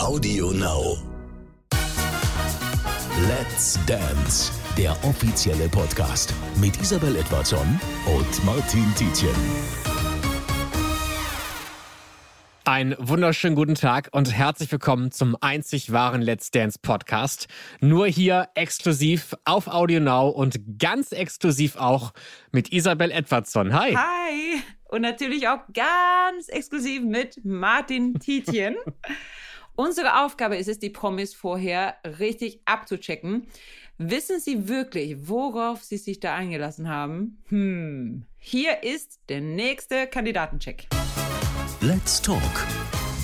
Audio Now. Let's Dance, der offizielle Podcast mit Isabel Edwardson und Martin Tietjen. Einen wunderschönen guten Tag und herzlich willkommen zum einzig wahren Let's Dance Podcast. Nur hier exklusiv auf Audio Now und ganz exklusiv auch mit Isabel Edwardson. Hi. Hi. Und natürlich auch ganz exklusiv mit Martin Tietjen. Unsere Aufgabe ist es, die Promis vorher richtig abzuchecken. Wissen Sie wirklich, worauf Sie sich da eingelassen haben? Hm. Hier ist der nächste Kandidatencheck. Let's Talk,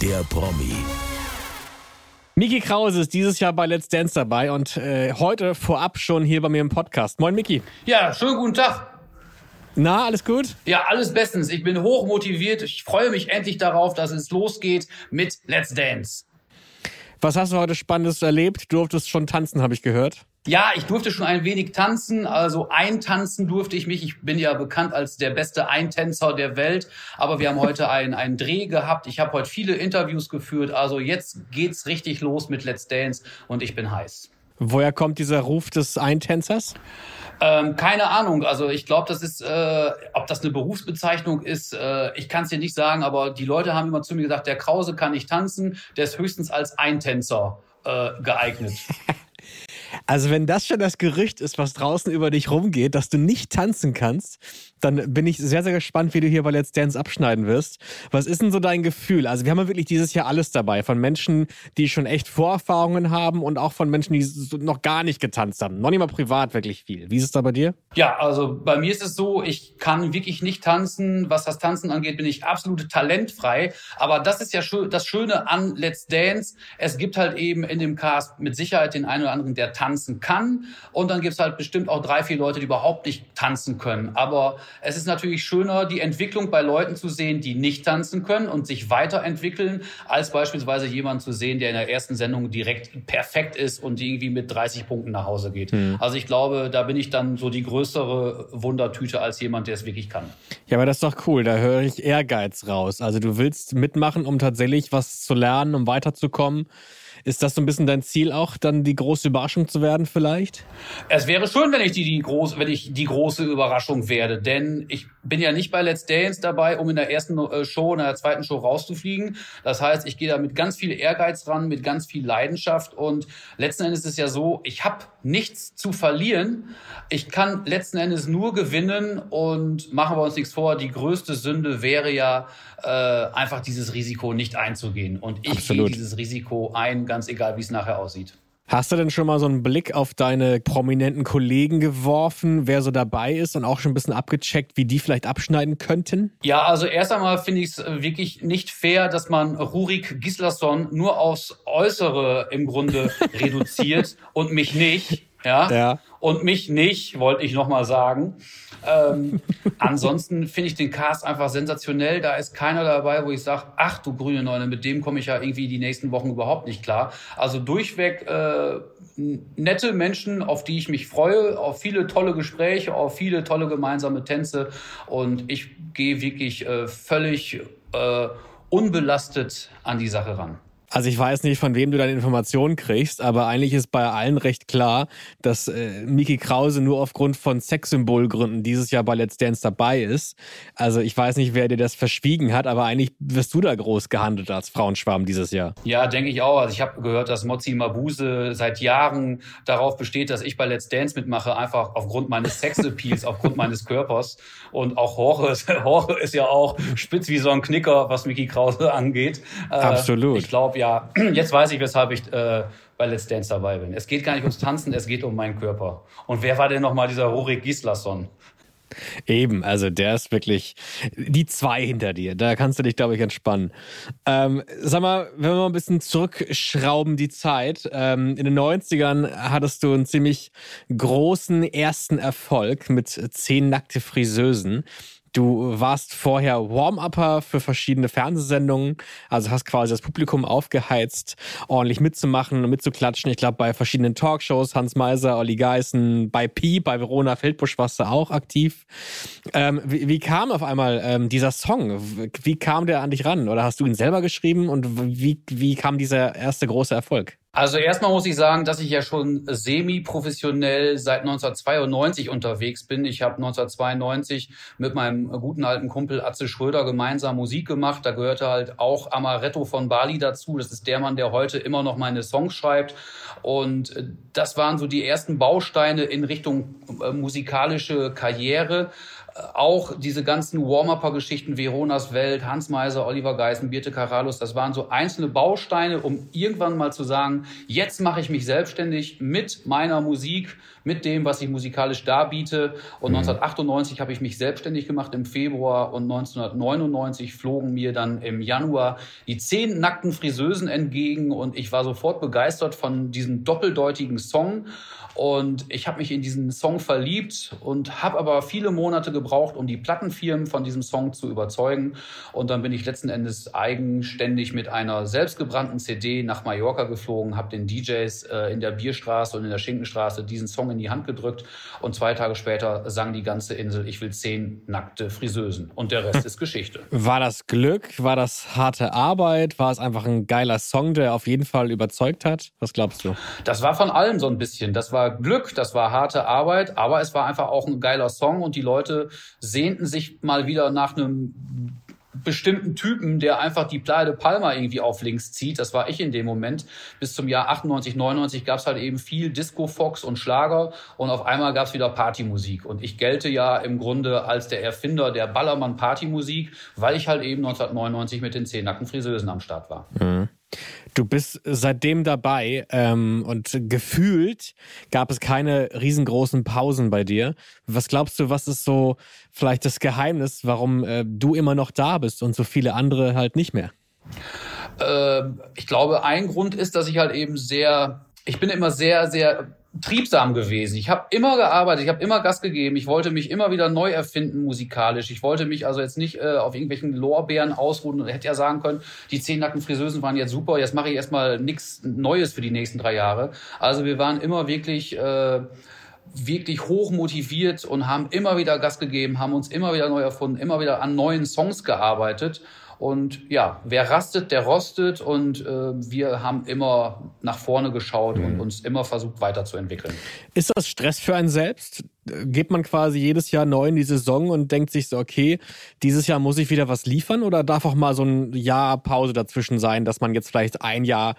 der Promi. Miki Krause ist dieses Jahr bei Let's Dance dabei und äh, heute vorab schon hier bei mir im Podcast. Moin Miki. Ja, schönen guten Tag. Na, alles gut? Ja, alles bestens. Ich bin hoch motiviert. Ich freue mich endlich darauf, dass es losgeht mit Let's Dance. Was hast du heute Spannendes erlebt? Du durftest schon tanzen, habe ich gehört. Ja, ich durfte schon ein wenig tanzen, also eintanzen durfte ich mich. Ich bin ja bekannt als der beste Eintänzer der Welt, aber wir haben heute einen, einen Dreh gehabt. Ich habe heute viele Interviews geführt, also jetzt geht's richtig los mit Let's Dance und ich bin heiß. Woher kommt dieser Ruf des Eintänzers? Ähm, keine Ahnung. Also ich glaube, das ist, äh, ob das eine Berufsbezeichnung ist, äh, ich kann es dir nicht sagen, aber die Leute haben immer zu mir gesagt, der Krause kann nicht tanzen, der ist höchstens als Eintänzer äh, geeignet. Also wenn das schon das Gerücht ist, was draußen über dich rumgeht, dass du nicht tanzen kannst, dann bin ich sehr, sehr gespannt, wie du hier bei Let's Dance abschneiden wirst. Was ist denn so dein Gefühl? Also wir haben ja wirklich dieses Jahr alles dabei. Von Menschen, die schon echt Vorerfahrungen haben und auch von Menschen, die noch gar nicht getanzt haben. Noch nicht mal privat wirklich viel. Wie ist es da bei dir? Ja, also bei mir ist es so, ich kann wirklich nicht tanzen. Was das Tanzen angeht, bin ich absolut talentfrei. Aber das ist ja das Schöne an Let's Dance. Es gibt halt eben in dem Cast mit Sicherheit den einen oder anderen, der tanzen kann. Und dann gibt es halt bestimmt auch drei, vier Leute, die überhaupt nicht tanzen können. Aber es ist natürlich schöner, die Entwicklung bei Leuten zu sehen, die nicht tanzen können und sich weiterentwickeln, als beispielsweise jemanden zu sehen, der in der ersten Sendung direkt perfekt ist und irgendwie mit 30 Punkten nach Hause geht. Mhm. Also ich glaube, da bin ich dann so die größere Wundertüte als jemand, der es wirklich kann. Ja, aber das ist doch cool. Da höre ich Ehrgeiz raus. Also du willst mitmachen, um tatsächlich was zu lernen, um weiterzukommen. Ist das so ein bisschen dein Ziel auch, dann die große Überraschung zu werden vielleicht? Es wäre schön, wenn ich die, die groß, wenn ich die große Überraschung werde, denn ich bin ja nicht bei Let's Dance dabei, um in der ersten äh, Show, in der zweiten Show rauszufliegen. Das heißt, ich gehe da mit ganz viel Ehrgeiz ran, mit ganz viel Leidenschaft und letzten Endes ist es ja so, ich habe nichts zu verlieren. Ich kann letzten Endes nur gewinnen und machen wir uns nichts vor, die größte Sünde wäre ja äh, einfach dieses Risiko nicht einzugehen. Und ich gehe dieses Risiko ein, ganz egal, wie es nachher aussieht. Hast du denn schon mal so einen Blick auf deine prominenten Kollegen geworfen, wer so dabei ist und auch schon ein bisschen abgecheckt, wie die vielleicht abschneiden könnten? Ja, also erst einmal finde ich es wirklich nicht fair, dass man Rurik Gislason nur aufs Äußere im Grunde reduziert und mich nicht. Ja. ja. Und mich nicht, wollte ich nochmal sagen. Ähm, ansonsten finde ich den Cast einfach sensationell. Da ist keiner dabei, wo ich sage, ach du grüne Neune, mit dem komme ich ja irgendwie die nächsten Wochen überhaupt nicht klar. Also durchweg äh, nette Menschen, auf die ich mich freue, auf viele tolle Gespräche, auf viele tolle gemeinsame Tänze. Und ich gehe wirklich äh, völlig äh, unbelastet an die Sache ran. Also ich weiß nicht, von wem du deine Informationen kriegst, aber eigentlich ist bei allen recht klar, dass äh, Miki Krause nur aufgrund von Sexsymbolgründen dieses Jahr bei Let's Dance dabei ist. Also ich weiß nicht, wer dir das verschwiegen hat, aber eigentlich wirst du da groß gehandelt als Frauenschwarm dieses Jahr. Ja, denke ich auch. Also ich habe gehört, dass Mozi Mabuse seit Jahren darauf besteht, dass ich bei Let's Dance mitmache, einfach aufgrund meines Sexappeals, aufgrund meines Körpers. Und auch Horre, Horre ist ja auch spitz wie so ein Knicker, was Miki Krause angeht. Äh, Absolut. Ich glaube, ja, jetzt weiß ich, weshalb ich äh, bei Let's Dance dabei bin. Es geht gar nicht ums Tanzen, es geht um meinen Körper. Und wer war denn nochmal dieser Rurik Gislason? Eben, also der ist wirklich die zwei hinter dir. Da kannst du dich, glaube ich, entspannen. Ähm, sag mal, wenn wir mal ein bisschen zurückschrauben die Zeit. Ähm, in den 90ern hattest du einen ziemlich großen ersten Erfolg mit zehn nackte Friseusen. Du warst vorher Warm-Upper für verschiedene Fernsehsendungen, also hast quasi das Publikum aufgeheizt, ordentlich mitzumachen und mitzuklatschen. Ich glaube, bei verschiedenen Talkshows, Hans Meiser, Olli Geißen, bei Pi, bei Verona Feldbusch warst du auch aktiv. Ähm, wie, wie, kam auf einmal ähm, dieser Song? Wie kam der an dich ran? Oder hast du ihn selber geschrieben und wie, wie kam dieser erste große Erfolg? Also erstmal muss ich sagen, dass ich ja schon semi-professionell seit 1992 unterwegs bin. Ich habe 1992 mit meinem guten alten Kumpel Atze Schröder gemeinsam Musik gemacht. Da gehörte halt auch Amaretto von Bali dazu. Das ist der Mann, der heute immer noch meine Songs schreibt. Und das waren so die ersten Bausteine in Richtung äh, musikalische Karriere auch diese ganzen Warm-Upper-Geschichten, Veronas Welt, Hans Meiser, Oliver Geißen, Birte Karalus, das waren so einzelne Bausteine, um irgendwann mal zu sagen, jetzt mache ich mich selbstständig mit meiner Musik, mit dem, was ich musikalisch darbiete. Und mhm. 1998 habe ich mich selbstständig gemacht im Februar und 1999 flogen mir dann im Januar die zehn nackten Friseusen entgegen und ich war sofort begeistert von diesem doppeldeutigen Song. Und ich habe mich in diesen Song verliebt und habe aber viele Monate gebraucht, um die Plattenfirmen von diesem Song zu überzeugen. Und dann bin ich letzten Endes eigenständig mit einer selbstgebrannten CD nach Mallorca geflogen, habe den DJs äh, in der Bierstraße und in der Schinkenstraße diesen Song in die Hand gedrückt. Und zwei Tage später sang die ganze Insel, ich will zehn nackte Friseusen. Und der Rest ist Geschichte. War das Glück? War das harte Arbeit? War es einfach ein geiler Song, der auf jeden Fall überzeugt hat? Was glaubst du? Das war von allem so ein bisschen. Das war Glück, das war harte Arbeit, aber es war einfach auch ein geiler Song und die Leute sehnten sich mal wieder nach einem bestimmten Typen, der einfach die Playa de Palma irgendwie auf links zieht. Das war ich in dem Moment. Bis zum Jahr 98, 99 gab es halt eben viel Disco, Fox und Schlager und auf einmal gab es wieder Partymusik. Und ich gelte ja im Grunde als der Erfinder der Ballermann-Partymusik, weil ich halt eben 1999 mit den zehn nackten Friseusen am Start war. Mhm. Du bist seitdem dabei ähm, und gefühlt gab es keine riesengroßen Pausen bei dir. Was glaubst du, was ist so vielleicht das Geheimnis, warum äh, du immer noch da bist und so viele andere halt nicht mehr? Äh, ich glaube, ein Grund ist, dass ich halt eben sehr, ich bin immer sehr, sehr triebsam gewesen. Ich habe immer gearbeitet, ich habe immer Gas gegeben. Ich wollte mich immer wieder neu erfinden musikalisch. Ich wollte mich also jetzt nicht äh, auf irgendwelchen Lorbeeren ausruhen und hätte ja sagen können, die zehn nackten Friseusen waren jetzt super, jetzt mache ich erstmal nichts Neues für die nächsten drei Jahre. Also wir waren immer wirklich äh, wirklich hoch motiviert und haben immer wieder Gas gegeben, haben uns immer wieder neu erfunden, immer wieder an neuen Songs gearbeitet. Und ja, wer rastet, der rostet. Und äh, wir haben immer nach vorne geschaut mhm. und uns immer versucht weiterzuentwickeln. Ist das Stress für einen selbst? Geht man quasi jedes Jahr neu in die Saison und denkt sich so, okay, dieses Jahr muss ich wieder was liefern oder darf auch mal so ein Jahr Pause dazwischen sein, dass man jetzt vielleicht ein Jahr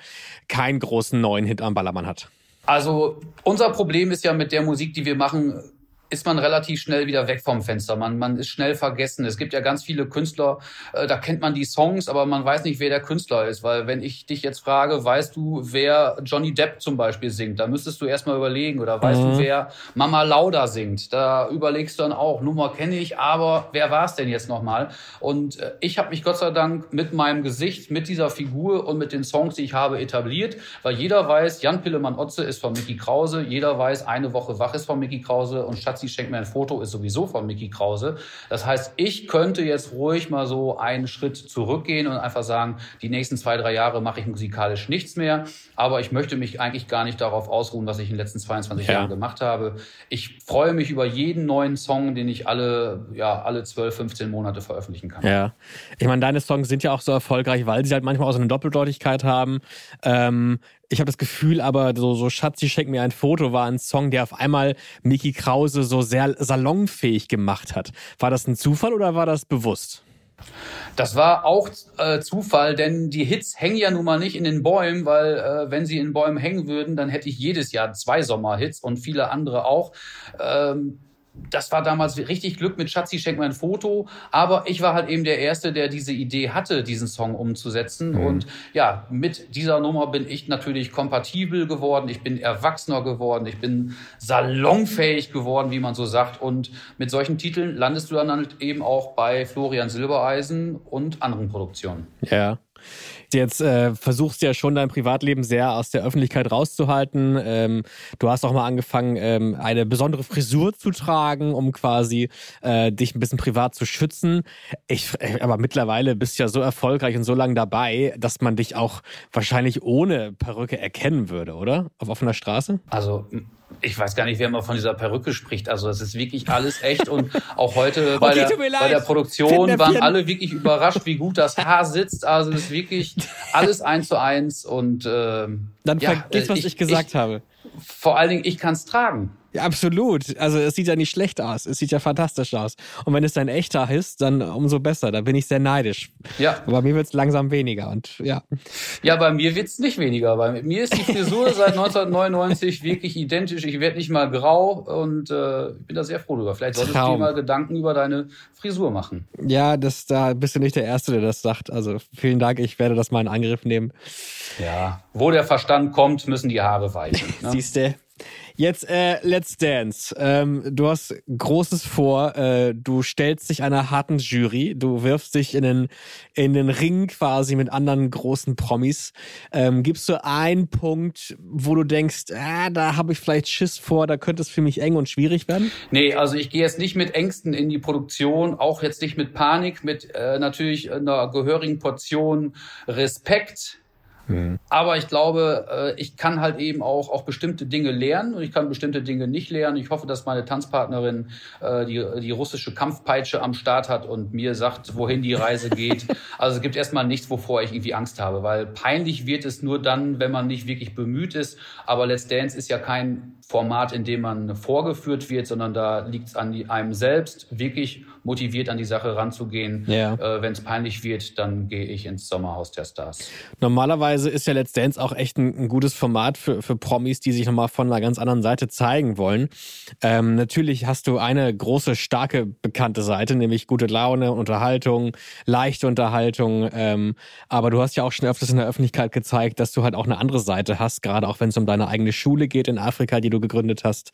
keinen großen neuen Hit am Ballermann hat? Also unser Problem ist ja mit der Musik, die wir machen, ist man relativ schnell wieder weg vom Fenster. Man, man ist schnell vergessen. Es gibt ja ganz viele Künstler, äh, da kennt man die Songs, aber man weiß nicht, wer der Künstler ist. Weil wenn ich dich jetzt frage, weißt du, wer Johnny Depp zum Beispiel singt, da müsstest du erstmal überlegen. Oder weißt mhm. du, wer Mama Lauda singt? Da überlegst du dann auch, Nummer kenne ich, aber wer war es denn jetzt nochmal? Und äh, ich habe mich Gott sei Dank mit meinem Gesicht, mit dieser Figur und mit den Songs, die ich habe, etabliert. Weil jeder weiß, Jan Pillemann-Otze ist von Mickey Krause. Jeder weiß, eine Woche wach ist von Mickey Krause. Und Schatz Schatzi, schenk mir ein Foto, ist sowieso von Mickey Krause. Das heißt, ich könnte jetzt ruhig mal so einen Schritt zurückgehen und einfach sagen, die nächsten zwei, drei Jahre mache ich musikalisch nichts mehr. Aber ich möchte mich eigentlich gar nicht darauf ausruhen, was ich in den letzten 22 ja. Jahren gemacht habe. Ich freue mich über jeden neuen Song, den ich alle, ja, alle 12, 15 Monate veröffentlichen kann. Ja. Ich meine, deine Songs sind ja auch so erfolgreich, weil sie halt manchmal auch so eine Doppeldeutigkeit haben. Ähm, ich habe das Gefühl, aber so, so Schatzi, schenk mir ein Foto war ein Song, der auf einmal Mickey Krause so sehr salonfähig gemacht hat. War das ein Zufall oder war das bewusst? Das war auch äh, Zufall, denn die Hits hängen ja nun mal nicht in den Bäumen, weil äh, wenn sie in Bäumen hängen würden, dann hätte ich jedes Jahr zwei Sommerhits und viele andere auch. Ähm, das war damals richtig Glück mit Schatzi, schenk mir ein Foto. Aber ich war halt eben der Erste, der diese Idee hatte, diesen Song umzusetzen. Mhm. Und ja, mit dieser Nummer bin ich natürlich kompatibel geworden. Ich bin erwachsener geworden. Ich bin salonfähig geworden, wie man so sagt. Und mit solchen Titeln landest du dann halt eben auch bei Florian Silbereisen und anderen Produktionen. Ja. Jetzt äh, versuchst du ja schon dein Privatleben sehr aus der Öffentlichkeit rauszuhalten. Ähm, du hast auch mal angefangen, ähm, eine besondere Frisur zu tragen, um quasi äh, dich ein bisschen privat zu schützen. Ich, äh, aber mittlerweile bist du ja so erfolgreich und so lange dabei, dass man dich auch wahrscheinlich ohne Perücke erkennen würde, oder? Auf offener Straße? Also ich weiß gar nicht, wer mal von dieser Perücke spricht. Also es ist wirklich alles echt und auch heute bei, okay, der, bei der Produktion waren alle wirklich überrascht, wie gut das Haar sitzt. Also es ist wirklich alles eins zu eins und äh, dann ja, vergiss, was ich, ich gesagt ich, habe. Vor allen Dingen, ich kann es tragen. Ja, absolut. Also es sieht ja nicht schlecht aus. Es sieht ja fantastisch aus. Und wenn es dein echter ist, dann umso besser. Da bin ich sehr neidisch. Ja. Aber bei mir wird es langsam weniger. Und ja. Ja, bei mir wird es nicht weniger. Bei mir ist die Frisur seit 1999 wirklich identisch. Ich werde nicht mal grau und äh, ich bin da sehr froh drüber. Vielleicht solltest Traum. du dir mal Gedanken über deine Frisur machen. Ja, das, da bist du nicht der Erste, der das sagt. Also vielen Dank. Ich werde das mal in Angriff nehmen. Ja, wo der Verstand kommt, müssen die Haare weichen. Ne? Siehst du? Jetzt äh, Let's Dance. Ähm, du hast Großes vor. Äh, du stellst dich einer harten Jury. Du wirfst dich in den, in den Ring quasi mit anderen großen Promis. Ähm, gibst du einen Punkt, wo du denkst, ah, da habe ich vielleicht Schiss vor, da könnte es für mich eng und schwierig werden? Nee, also ich gehe jetzt nicht mit Ängsten in die Produktion, auch jetzt nicht mit Panik, mit äh, natürlich einer gehörigen Portion Respekt Mhm. Aber ich glaube, äh, ich kann halt eben auch, auch bestimmte Dinge lernen und ich kann bestimmte Dinge nicht lernen. Ich hoffe, dass meine Tanzpartnerin äh, die, die russische Kampfpeitsche am Start hat und mir sagt, wohin die Reise geht. Also es gibt erstmal nichts, wovor ich irgendwie Angst habe, weil peinlich wird es nur dann, wenn man nicht wirklich bemüht ist. Aber Let's Dance ist ja kein Format, in dem man vorgeführt wird, sondern da liegt es an einem selbst, wirklich motiviert an die Sache ranzugehen. Ja. Äh, Wenn es peinlich wird, dann gehe ich ins Sommerhaus der Stars. Normalerweise ist ja Let's Dance auch echt ein, ein gutes Format für, für Promis, die sich nochmal von einer ganz anderen Seite zeigen wollen. Ähm, natürlich hast du eine große, starke, bekannte Seite, nämlich gute Laune, Unterhaltung, leichte Unterhaltung. Ähm, aber du hast ja auch schon öfters in der Öffentlichkeit gezeigt, dass du halt auch eine andere Seite hast, gerade auch wenn es um deine eigene Schule geht in Afrika, die du gegründet hast.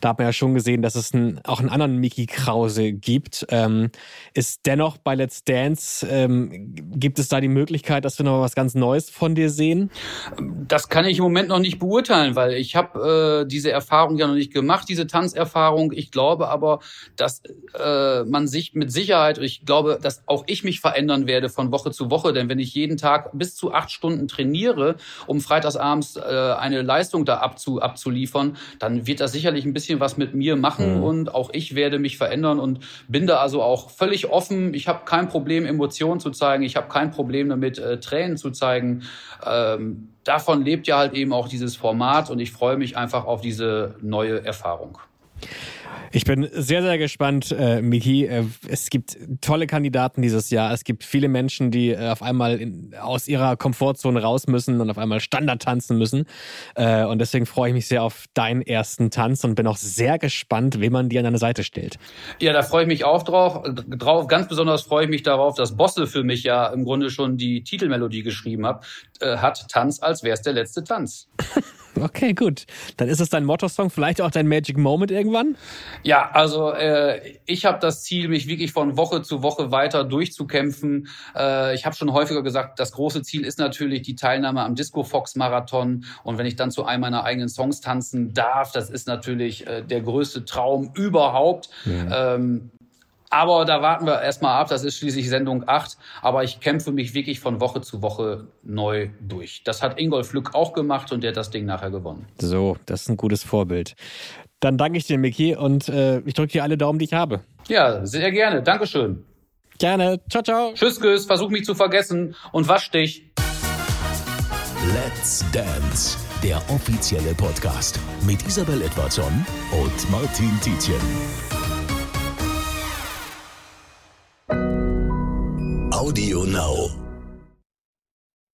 Da hat man ja schon gesehen, dass es einen, auch einen anderen Mickey Krause gibt. Ähm, ist dennoch bei Let's Dance, ähm, gibt es da die Möglichkeit, dass wir noch was ganz Neues von dir sehen? Das kann ich im Moment noch nicht beurteilen, weil ich habe äh, diese Erfahrung ja noch nicht gemacht, diese Tanzerfahrung. Ich glaube aber, dass äh, man sich mit Sicherheit, ich glaube, dass auch ich mich verändern werde von Woche zu Woche, denn wenn ich jeden Tag bis zu acht Stunden trainiere, um freitagsabends äh, eine Leistung da abzu, abzuliefern, dann wird das sicherlich ein bisschen was mit mir machen mhm. und auch ich werde mich verändern und bin da also auch völlig offen. Ich habe kein Problem, Emotionen zu zeigen. Ich habe kein Problem damit, äh, Tränen zu zeigen. Ähm, davon lebt ja halt eben auch dieses Format und ich freue mich einfach auf diese neue Erfahrung. Ich bin sehr, sehr gespannt, äh, Miki. Äh, es gibt tolle Kandidaten dieses Jahr. Es gibt viele Menschen, die äh, auf einmal in, aus ihrer Komfortzone raus müssen und auf einmal Standard tanzen müssen. Äh, und deswegen freue ich mich sehr auf deinen ersten Tanz und bin auch sehr gespannt, wie man dir an deine Seite stellt. Ja, da freue ich mich auch drauf. drauf. Ganz besonders freue ich mich darauf, dass Bosse für mich ja im Grunde schon die Titelmelodie geschrieben hat. Äh, hat Tanz, als wäre es der letzte Tanz. Okay, gut. Dann ist es dein Motto-Song, vielleicht auch dein Magic Moment irgendwann? Ja, also äh, ich habe das Ziel, mich wirklich von Woche zu Woche weiter durchzukämpfen. Äh, ich habe schon häufiger gesagt, das große Ziel ist natürlich die Teilnahme am Disco Fox Marathon. Und wenn ich dann zu einem meiner eigenen Songs tanzen darf, das ist natürlich äh, der größte Traum überhaupt. Ja. Ähm, aber da warten wir erstmal ab. Das ist schließlich Sendung 8. Aber ich kämpfe mich wirklich von Woche zu Woche neu durch. Das hat Ingolf Lück auch gemacht und der hat das Ding nachher gewonnen. So, das ist ein gutes Vorbild. Dann danke ich dir, Micky, und äh, ich drücke dir alle Daumen, die ich habe. Ja, sehr gerne. Dankeschön. Gerne. Ciao, ciao. Tschüss, Küss. Versuch mich zu vergessen und wasch dich. Let's Dance, der offizielle Podcast mit Isabel Edwardson und Martin Tietjen. Audio Now.